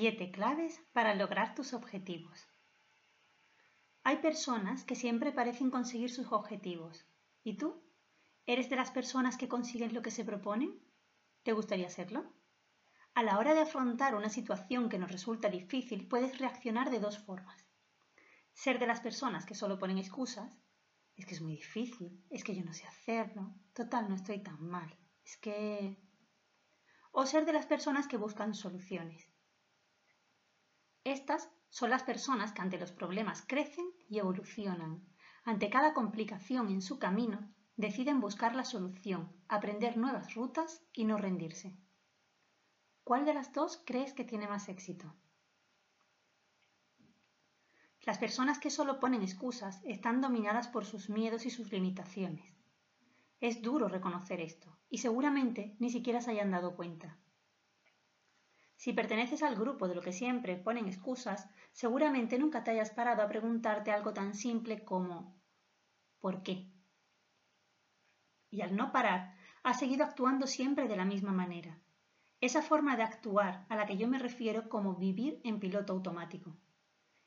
Siete claves para lograr tus objetivos. Hay personas que siempre parecen conseguir sus objetivos. ¿Y tú? ¿Eres de las personas que consiguen lo que se proponen? ¿Te gustaría serlo? A la hora de afrontar una situación que nos resulta difícil, puedes reaccionar de dos formas. Ser de las personas que solo ponen excusas, es que es muy difícil, es que yo no sé hacerlo, total, no estoy tan mal, es que... O ser de las personas que buscan soluciones. Estas son las personas que ante los problemas crecen y evolucionan. Ante cada complicación en su camino, deciden buscar la solución, aprender nuevas rutas y no rendirse. ¿Cuál de las dos crees que tiene más éxito? Las personas que solo ponen excusas están dominadas por sus miedos y sus limitaciones. Es duro reconocer esto, y seguramente ni siquiera se hayan dado cuenta. Si perteneces al grupo de lo que siempre ponen excusas, seguramente nunca te hayas parado a preguntarte algo tan simple como ¿por qué? Y al no parar, has seguido actuando siempre de la misma manera. Esa forma de actuar a la que yo me refiero como vivir en piloto automático.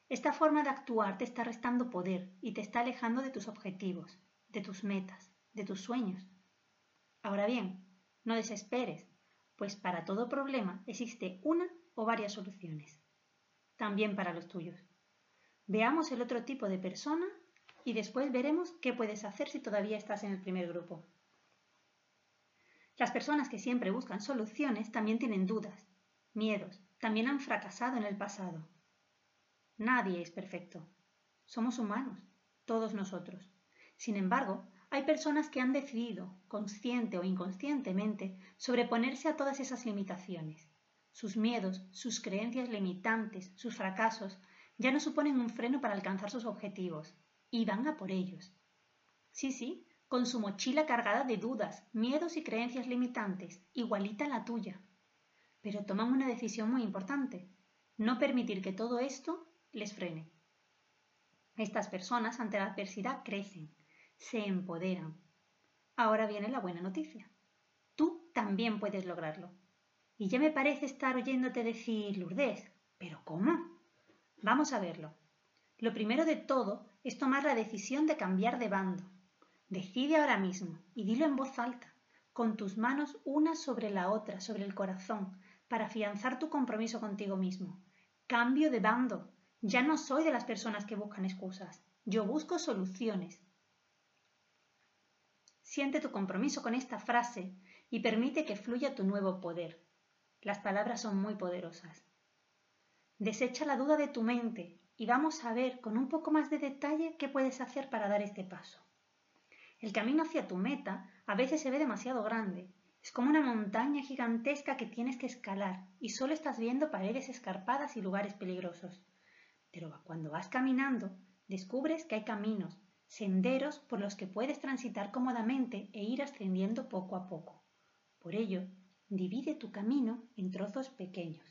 Esta forma de actuar te está restando poder y te está alejando de tus objetivos, de tus metas, de tus sueños. Ahora bien, no desesperes, pues para todo problema existe una o varias soluciones. También para los tuyos. Veamos el otro tipo de persona y después veremos qué puedes hacer si todavía estás en el primer grupo. Las personas que siempre buscan soluciones también tienen dudas, miedos, también han fracasado en el pasado. Nadie es perfecto. Somos humanos, todos nosotros. Sin embargo, hay personas que han decidido, consciente o inconscientemente, sobreponerse a todas esas limitaciones. Sus miedos, sus creencias limitantes, sus fracasos, ya no suponen un freno para alcanzar sus objetivos, y van a por ellos. Sí, sí, con su mochila cargada de dudas, miedos y creencias limitantes, igualita a la tuya. Pero toman una decisión muy importante, no permitir que todo esto les frene. Estas personas ante la adversidad crecen, se empoderan. Ahora viene la buena noticia. Tú también puedes lograrlo. Y ya me parece estar oyéndote decir, Lourdes, ¿pero cómo? Vamos a verlo. Lo primero de todo es tomar la decisión de cambiar de bando. Decide ahora mismo y dilo en voz alta, con tus manos una sobre la otra, sobre el corazón, para afianzar tu compromiso contigo mismo. Cambio de bando. Ya no soy de las personas que buscan excusas. Yo busco soluciones. Siente tu compromiso con esta frase y permite que fluya tu nuevo poder. Las palabras son muy poderosas. Desecha la duda de tu mente y vamos a ver con un poco más de detalle qué puedes hacer para dar este paso. El camino hacia tu meta a veces se ve demasiado grande. Es como una montaña gigantesca que tienes que escalar y solo estás viendo paredes escarpadas y lugares peligrosos. Pero cuando vas caminando, descubres que hay caminos, senderos por los que puedes transitar cómodamente e ir ascendiendo poco a poco. Por ello, divide tu camino en trozos pequeños.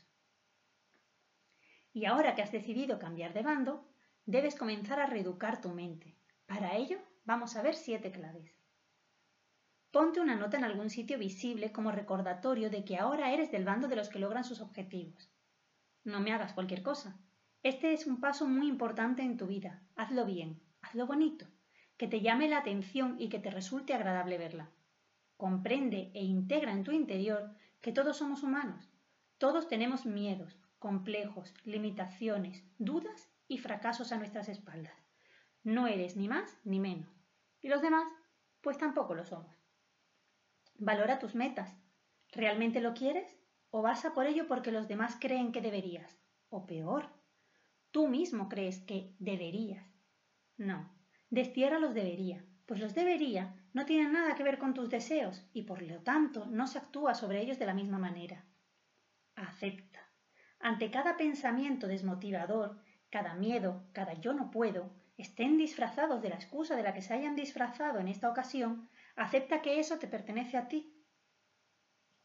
Y ahora que has decidido cambiar de bando, debes comenzar a reeducar tu mente. Para ello, vamos a ver siete claves. Ponte una nota en algún sitio visible como recordatorio de que ahora eres del bando de los que logran sus objetivos. No me hagas cualquier cosa. Este es un paso muy importante en tu vida. Hazlo bien hazlo bonito, que te llame la atención y que te resulte agradable verla. Comprende e integra en tu interior que todos somos humanos, todos tenemos miedos, complejos, limitaciones, dudas y fracasos a nuestras espaldas. No eres ni más ni menos. Y los demás, pues tampoco lo somos. Valora tus metas. ¿Realmente lo quieres? ¿O vas a por ello porque los demás creen que deberías? O peor, tú mismo crees que deberías. No, destierra los debería, pues los debería no tienen nada que ver con tus deseos y por lo tanto no se actúa sobre ellos de la misma manera. acepta. Ante cada pensamiento desmotivador, cada miedo, cada yo no puedo, estén disfrazados de la excusa de la que se hayan disfrazado en esta ocasión, acepta que eso te pertenece a ti.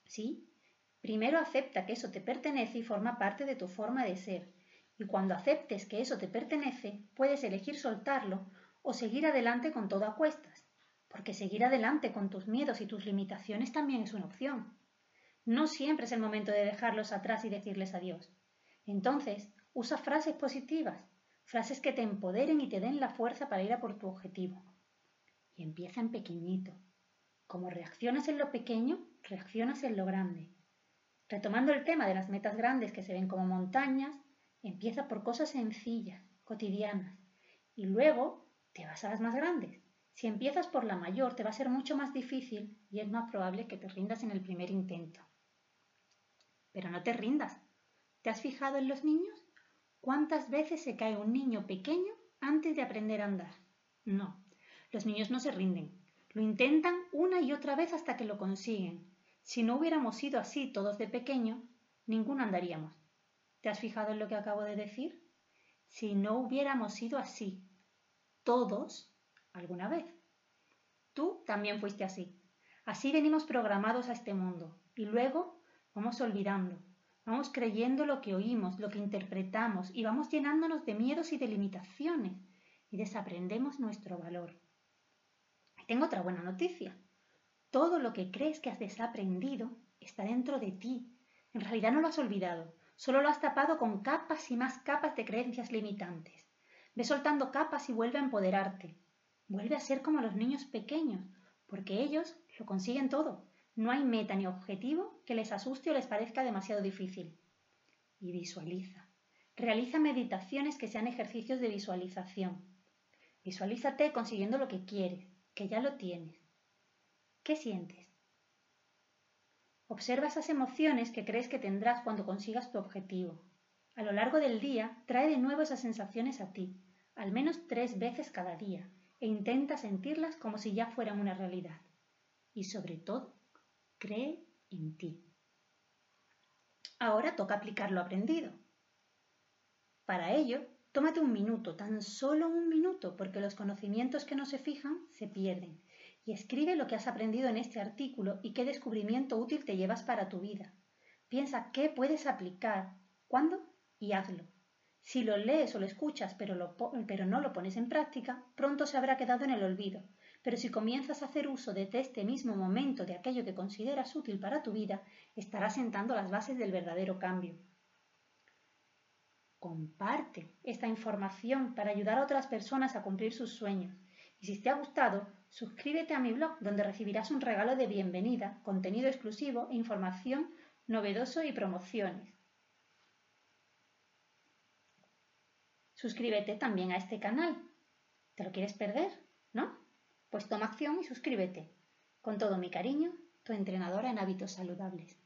¿Sí? Primero acepta que eso te pertenece y forma parte de tu forma de ser. Y cuando aceptes que eso te pertenece, puedes elegir soltarlo o seguir adelante con todo a cuestas. Porque seguir adelante con tus miedos y tus limitaciones también es una opción. No siempre es el momento de dejarlos atrás y decirles adiós. Entonces, usa frases positivas, frases que te empoderen y te den la fuerza para ir a por tu objetivo. Y empieza en pequeñito. Como reaccionas en lo pequeño, reaccionas en lo grande. Retomando el tema de las metas grandes que se ven como montañas, empieza por cosas sencillas, cotidianas, y luego te vas a las más grandes. Si empiezas por la mayor, te va a ser mucho más difícil y es más probable que te rindas en el primer intento. Pero no te rindas. ¿Te has fijado en los niños? ¿Cuántas veces se cae un niño pequeño antes de aprender a andar? No, los niños no se rinden. Lo intentan una y otra vez hasta que lo consiguen. Si no hubiéramos sido así todos de pequeño, ninguno andaríamos. ¿Te has fijado en lo que acabo de decir? Si no hubiéramos sido así, todos, alguna vez. Tú también fuiste así. Así venimos programados a este mundo. Y luego Vamos olvidando, vamos creyendo lo que oímos, lo que interpretamos y vamos llenándonos de miedos y de limitaciones y desaprendemos nuestro valor. tengo otra buena noticia. Todo lo que crees que has desaprendido está dentro de ti. En realidad no lo has olvidado, solo lo has tapado con capas y más capas de creencias limitantes. Ve soltando capas y vuelve a empoderarte. Vuelve a ser como los niños pequeños, porque ellos lo consiguen todo no hay meta ni objetivo que les asuste o les parezca demasiado difícil. Y visualiza. Realiza meditaciones que sean ejercicios de visualización. Visualízate consiguiendo lo que quieres, que ya lo tienes. ¿Qué sientes? Observa esas emociones que crees que tendrás cuando consigas tu objetivo. A lo largo del día, trae de nuevo esas sensaciones a ti, al menos tres veces cada día, e intenta sentirlas como si ya fueran una realidad. Y sobre todo, Cree en ti. Ahora toca aplicar lo aprendido. Para ello, tómate un minuto, tan solo un minuto, porque los conocimientos que no se fijan se pierden, y escribe lo que has aprendido en este artículo y qué descubrimiento útil te llevas para tu vida. Piensa qué puedes aplicar, cuándo y hazlo. Si lo lees o lo escuchas pero, pero no lo pones en práctica, pronto se habrá quedado en el olvido pero si comienzas a hacer uso desde este mismo momento de aquello que consideras útil para tu vida, estarás sentando las bases del verdadero cambio. Comparte esta información para ayudar a otras personas a cumplir sus sueños. Y si te ha gustado, suscríbete a mi blog donde recibirás un regalo de bienvenida, contenido exclusivo e información novedoso y promociones. Suscríbete también a este canal. ¿Te lo quieres perder? ¿No? Pues toma acción y suscríbete. Con todo mi cariño, tu entrenadora en hábitos saludables.